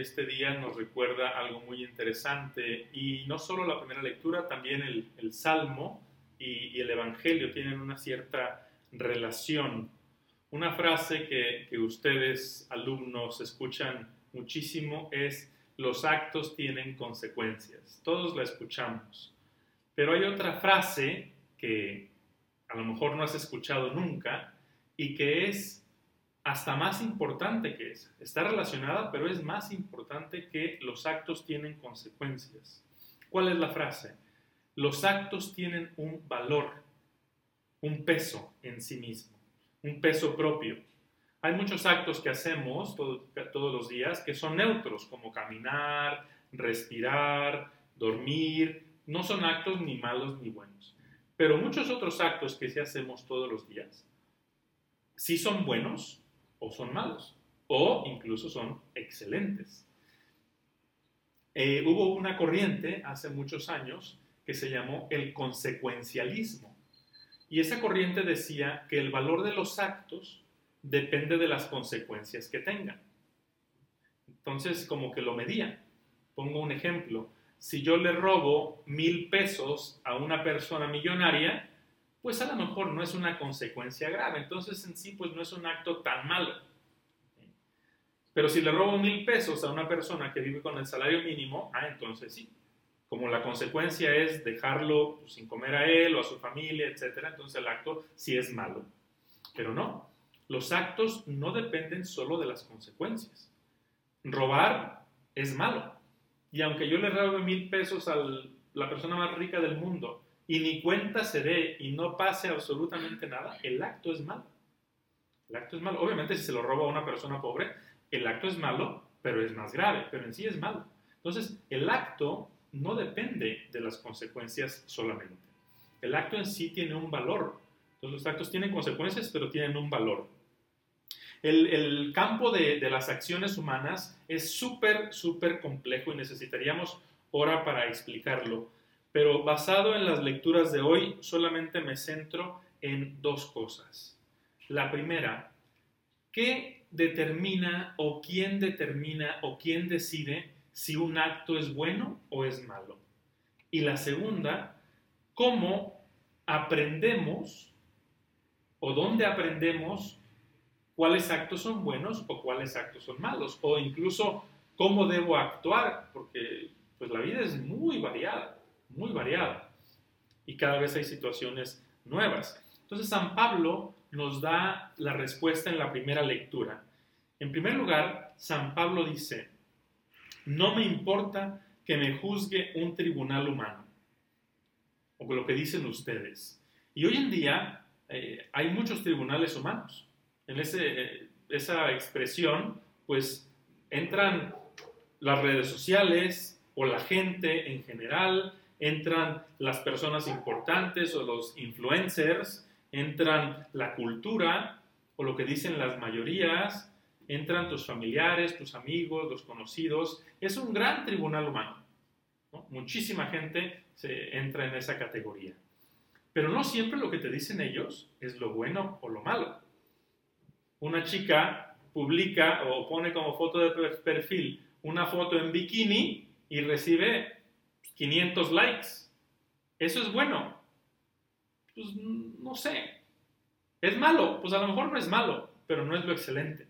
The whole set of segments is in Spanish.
este día nos recuerda algo muy interesante y no solo la primera lectura, también el, Salmo y, el Evangelio tienen una cierta relación. Una frase que, que ustedes, alumnos, escuchan muchísimo es los actos tienen consecuencias. Todos la escuchamos. Pero hay otra frase que a lo mejor no has escuchado nunca y que es hasta más importante que esa. Está relacionada, pero es más importante que los actos tienen consecuencias. ¿Cuál es la frase? Los actos tienen un valor, un peso en sí mismo, un peso propio. Hay muchos actos que hacemos todos los días que son neutros, como caminar, respirar, dormir. No son actos ni malos ni buenos. Pero muchos otros actos que sí hacemos todos los días, sí son buenos o son malos, o incluso son excelentes. Eh, hubo una corriente hace muchos años que se llamó el consecuencialismo. Y esa corriente decía que el valor de los actos depende de las consecuencias que tengan. Entonces, como que lo medían. Pongo un ejemplo. Si yo le robo mil pesos a una persona millonaria, pues a lo mejor no es una consecuencia grave. Entonces en sí, pues no es un acto tan malo. Pero si le robo mil pesos a una persona que vive con el salario mínimo, ah, entonces sí. Como la consecuencia es dejarlo sin comer a él o a su familia, etc., entonces el acto sí es malo. Pero no, los actos no dependen solo de las consecuencias. Robar es malo. Y aunque yo le robe mil pesos a la persona más rica del mundo, y ni cuenta se dé y no pase absolutamente nada, el acto es malo. El acto es malo. Obviamente si se lo roba a una persona pobre, el acto es malo, pero es más grave, pero en sí es malo. Entonces, el acto no depende de las consecuencias solamente. El acto en sí tiene un valor. Entonces, los actos tienen consecuencias, pero tienen un valor. El, campo de, de, las acciones humanas es súper, súper complejo y necesitaríamos hora para explicarlo pero basado en las lecturas de hoy, solamente me centro en dos cosas. La primera, ¿qué determina o quién determina o quién decide si un acto es bueno o es malo? Y la segunda, ¿cómo aprendemos o dónde aprendemos cuáles actos son buenos o cuáles actos son malos? O incluso cómo debo actuar, porque pues la vida es muy variada muy variada y cada vez hay situaciones nuevas. Entonces San Pablo nos da la respuesta en la primera lectura. En primer lugar, San Pablo dice, no me importa que me juzgue un tribunal humano, o lo que dicen ustedes. Y hoy en día eh, hay muchos tribunales humanos. En ese, eh, esa expresión, pues entran las redes sociales o la gente en general, entran las personas importantes o los influencers, entran la cultura o lo que dicen las mayorías, entran tus familiares, tus amigos, los conocidos. Es un gran tribunal humano. Muchísima gente se entra en esa categoría. Pero no siempre lo que te dicen ellos es lo bueno o lo malo. Una chica publica o pone como foto de perfil una foto en bikini y recibe 500 likes. ¿Eso es bueno? Pues no sé. ¿Es malo? Pues a lo mejor no es malo, pero no es lo excelente.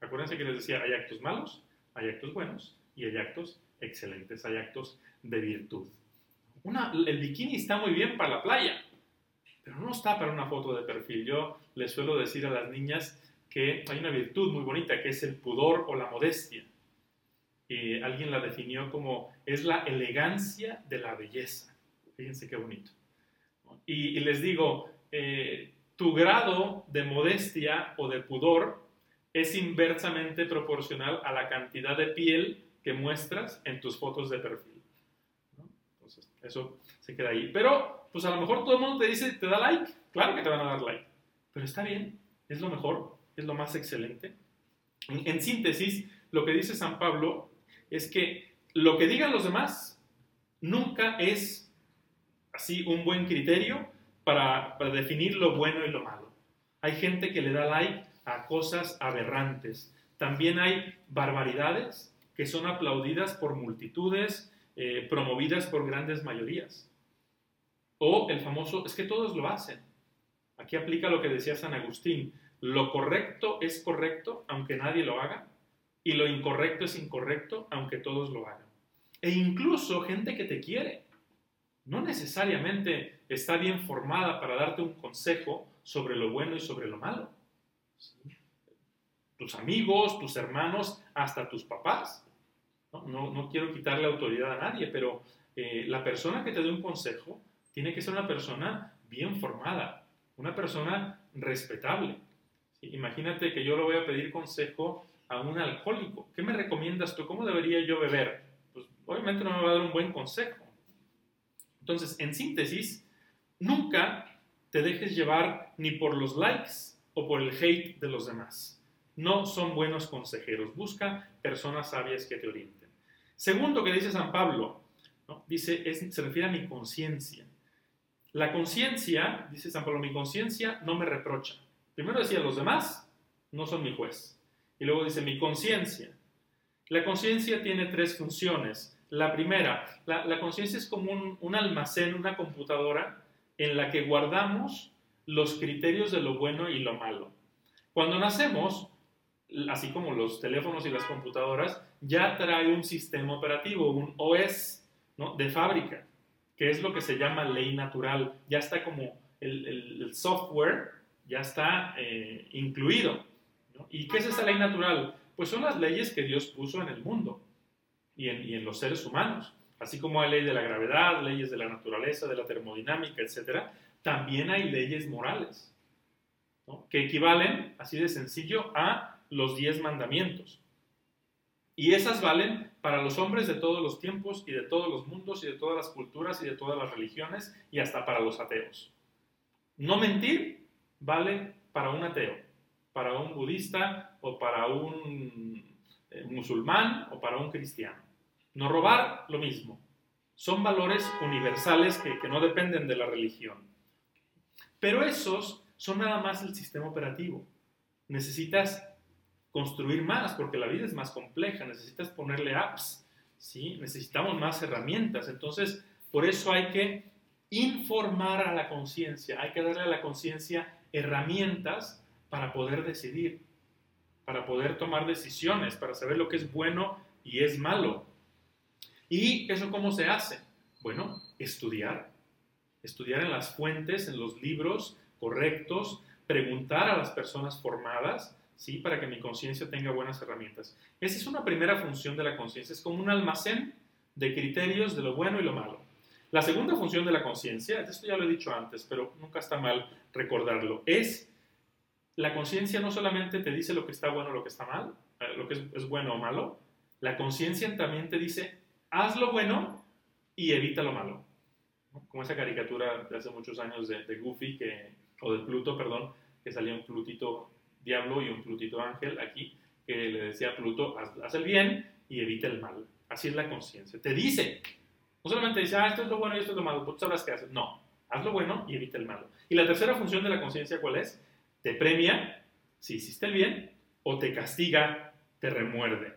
Acuérdense que les decía, hay actos malos, hay actos buenos y hay actos excelentes, hay actos de virtud. El bikini está muy bien para la playa, pero no está para una foto de perfil. Yo les suelo decir a las niñas que hay una virtud muy bonita que es el pudor o la modestia alguien la definió como es la elegancia de la belleza. Fíjense qué bonito. Y, les digo, eh, tu grado de modestia o de pudor es inversamente proporcional a la cantidad de piel que muestras en tus fotos de perfil. Eso se queda ahí. Pero, pues a lo mejor todo el mundo te dice, te da like. Claro que te van a dar like. Pero está bien, es lo mejor, es lo más excelente. en síntesis, lo que dice San Pablo es que lo que digan los demás nunca es así un buen criterio para, definir lo bueno y lo malo. Hay gente que le da like a cosas aberrantes, también hay barbaridades que son aplaudidas por multitudes, eh, promovidas por grandes mayorías. O el famoso, es que todos lo hacen. Aquí aplica lo que decía San Agustín, lo correcto es correcto aunque nadie lo haga y lo incorrecto es incorrecto aunque todos lo hagan. E incluso gente que te quiere. No necesariamente está bien formada para darte un consejo sobre lo bueno y sobre lo malo. Tus amigos, tus hermanos, hasta tus papás. No, quiero quitarle autoridad a nadie, pero eh, la persona que te dé un consejo tiene que ser una persona bien formada, una persona respetable. Imagínate que yo le voy a pedir consejo a un alcohólico. ¿Qué me recomiendas tú? ¿Cómo debería yo beber? Pues obviamente no me va a dar un buen consejo. Entonces, en síntesis, nunca te dejes llevar ni por los likes o por el hate de los demás. No son buenos consejeros. Busca personas sabias que te orienten. Segundo que dice San Pablo, dice, se refiere a mi conciencia. La conciencia, dice San Pablo, mi conciencia no me reprocha. Primero decía, los demás no son mi juez. Y luego dice, mi conciencia. La conciencia tiene tres funciones. La primera, la, conciencia es como un, un almacén, una computadora en la que guardamos los criterios de lo bueno y lo malo. Cuando nacemos, así como los teléfonos y las computadoras, ya trae un sistema operativo, un OS ¿no? de fábrica, que es lo que se llama ley natural. Ya está como el, el, software, ya está eh, incluido. ¿Y qué es esa ley natural? Pues son las leyes que Dios puso en el mundo y en, los seres humanos. Así como hay ley de la gravedad, leyes de la naturaleza, de la termodinámica, etc., también hay leyes morales, que equivalen, así de sencillo, a los diez mandamientos. Y esas valen para los hombres de todos los tiempos y de todos los mundos y de todas las culturas y de todas las religiones y hasta para los ateos. No mentir vale para un ateo, para un budista o para un eh, musulmán o para un cristiano. No robar, lo mismo. Son valores universales que, que no dependen de la religión. Pero esos son nada más el sistema operativo. Necesitas construir más, porque la vida es más compleja, necesitas ponerle apps, ¿sí? necesitamos más herramientas. Entonces, por eso hay que informar a la conciencia, hay que darle a la conciencia herramientas para poder decidir, para poder tomar decisiones, para saber lo que es bueno y es malo. ¿Y eso cómo se hace? Bueno, estudiar, estudiar en las fuentes, en los libros correctos, preguntar a las personas formadas, ¿sí? Para que mi conciencia tenga buenas herramientas. Esa es una primera función de la conciencia, es como un almacén de criterios de lo bueno y lo malo. La segunda función de la conciencia, esto ya lo he dicho antes, pero nunca está mal recordarlo, es la conciencia no solamente te dice lo que está bueno o lo que está mal, eh, lo que es, bueno o malo, la conciencia también te dice, haz lo bueno y evita lo malo. Como esa caricatura de hace muchos años de, Goofy, que, o de Pluto, perdón, que salía un Plutito diablo y un Plutito ángel aquí, que le decía a Pluto, haz, el bien y evita el mal. Así es la conciencia. Te dice, no solamente dice, ah, esto es lo bueno y esto es lo malo, tú sabrás qué haces. No, haz lo bueno y evita el malo. Y la tercera función de la conciencia, ¿cuál es? Te premia si hiciste el bien o te castiga, te remuerde.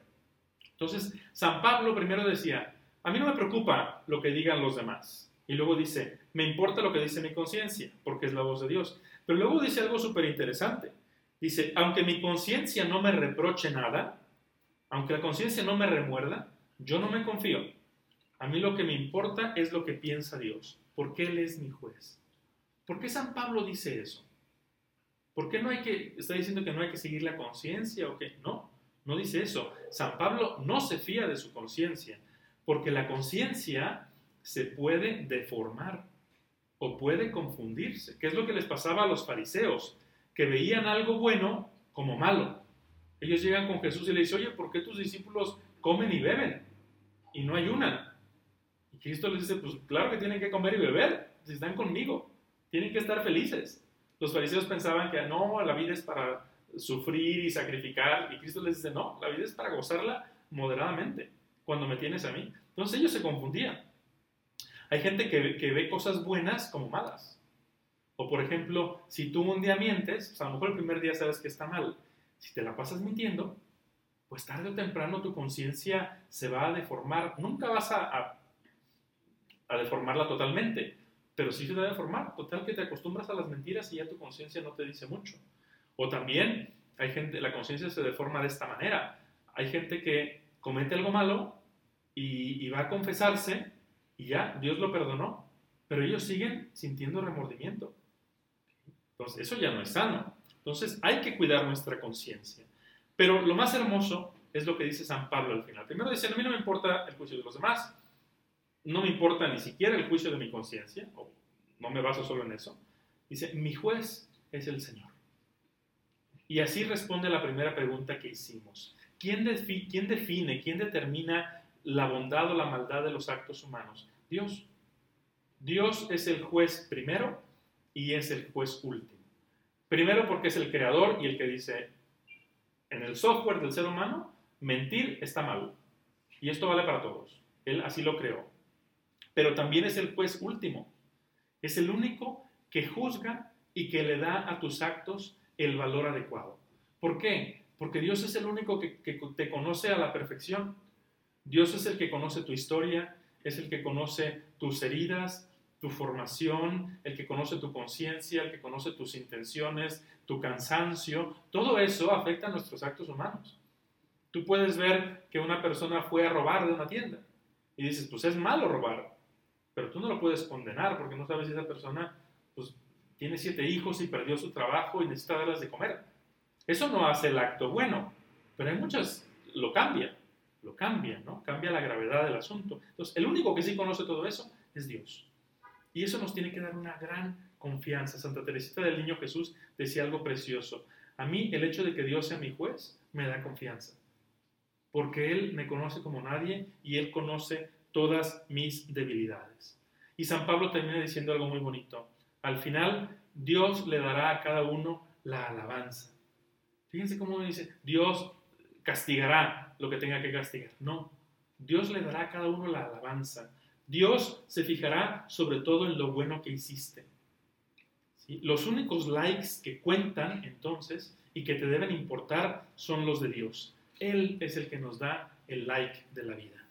Entonces, San Pablo primero decía, a mí no me preocupa lo que digan los demás. Y luego dice, me importa lo que dice mi conciencia, porque es la voz de Dios. Pero luego dice algo súper interesante. Dice, aunque mi conciencia no me reproche nada, aunque la conciencia no me remuerda, yo no me confío. A mí lo que me importa es lo que piensa Dios, porque Él es mi juez. ¿Por qué San Pablo dice eso? ¿Por qué no hay que, está diciendo que no hay que seguir la conciencia o qué? No, no dice eso. San Pablo no se fía de su conciencia, porque la conciencia se puede deformar o puede confundirse, ¿Qué es lo que les pasaba a los fariseos que veían algo bueno como malo. Ellos llegan con Jesús y le dicen, oye, ¿por qué tus discípulos comen y beben y no ayunan? Y Cristo les dice, pues claro que tienen que comer y beber, si están conmigo, tienen que estar felices. Los fariseos pensaban que no, la vida es para sufrir y sacrificar, y Cristo les dice, no, la vida es para gozarla moderadamente, cuando me tienes a mí. Entonces ellos se confundían. Hay gente que, que ve cosas buenas como malas. O por ejemplo, si tú un día mientes, pues a lo mejor el primer día sabes que está mal. Si te la pasas mintiendo, pues tarde o temprano tu conciencia se va a deformar. Nunca vas a, a, deformarla totalmente, pero sí se debe deformar. Total que te acostumbras a las mentiras y ya tu conciencia no te dice mucho. O también hay gente, la conciencia se deforma de esta manera. Hay gente que comete algo malo y, y va a confesarse y ya, Dios lo perdonó, pero ellos siguen sintiendo remordimiento. Entonces, eso ya no es sano. Entonces, hay que cuidar nuestra conciencia. Pero lo más hermoso es lo que dice San Pablo al final. Primero dice, a mí no me importa el juicio de los demás, no me importa ni siquiera el juicio de mi conciencia, no me baso solo en eso. Dice, mi juez es el Señor. Y así responde la primera pregunta que hicimos. ¿Quién, ¿Quién define, quién determina la bondad o la maldad de los actos humanos? Dios. Dios es el juez primero y es el juez último. Primero porque es el creador y el que dice, en el software del ser humano, mentir está mal. Y esto vale para todos. Él así lo creó. Pero también es el juez último. Es el único que juzga y que le da a tus actos el valor adecuado. ¿Por qué? Porque Dios es el único que, te conoce a la perfección. Dios es el que conoce tu historia, es el que conoce tus heridas, tu formación, el que conoce tu conciencia, el que conoce tus intenciones, tu cansancio, todo eso afecta a nuestros actos humanos. Tú puedes ver que una persona fue a robar de una tienda y dices, pues es malo robar, pero tú no lo puedes condenar porque no sabes si esa persona pues, tiene siete hijos y perdió su trabajo y necesita darles de comer. Eso no hace el acto bueno, pero hay muchas, lo cambia, lo cambia, ¿no? Cambia la gravedad del asunto. Entonces, el único que sí conoce todo eso es Dios. Y eso nos tiene que dar una gran confianza. Santa Teresita del Niño Jesús decía algo precioso. A mí el hecho de que Dios sea mi juez me da confianza. Porque Él me conoce como nadie y Él conoce todas mis debilidades. Y San Pablo termina diciendo algo muy bonito. Al final, Dios le dará a cada uno la alabanza. Fíjense cómo dice, Dios castigará lo que tenga que castigar. No, Dios le dará a cada uno la alabanza. Dios se fijará sobre todo en lo bueno que hiciste. Los únicos likes que cuentan entonces y que te deben importar son los de Dios. Él es el que nos da el like de la vida.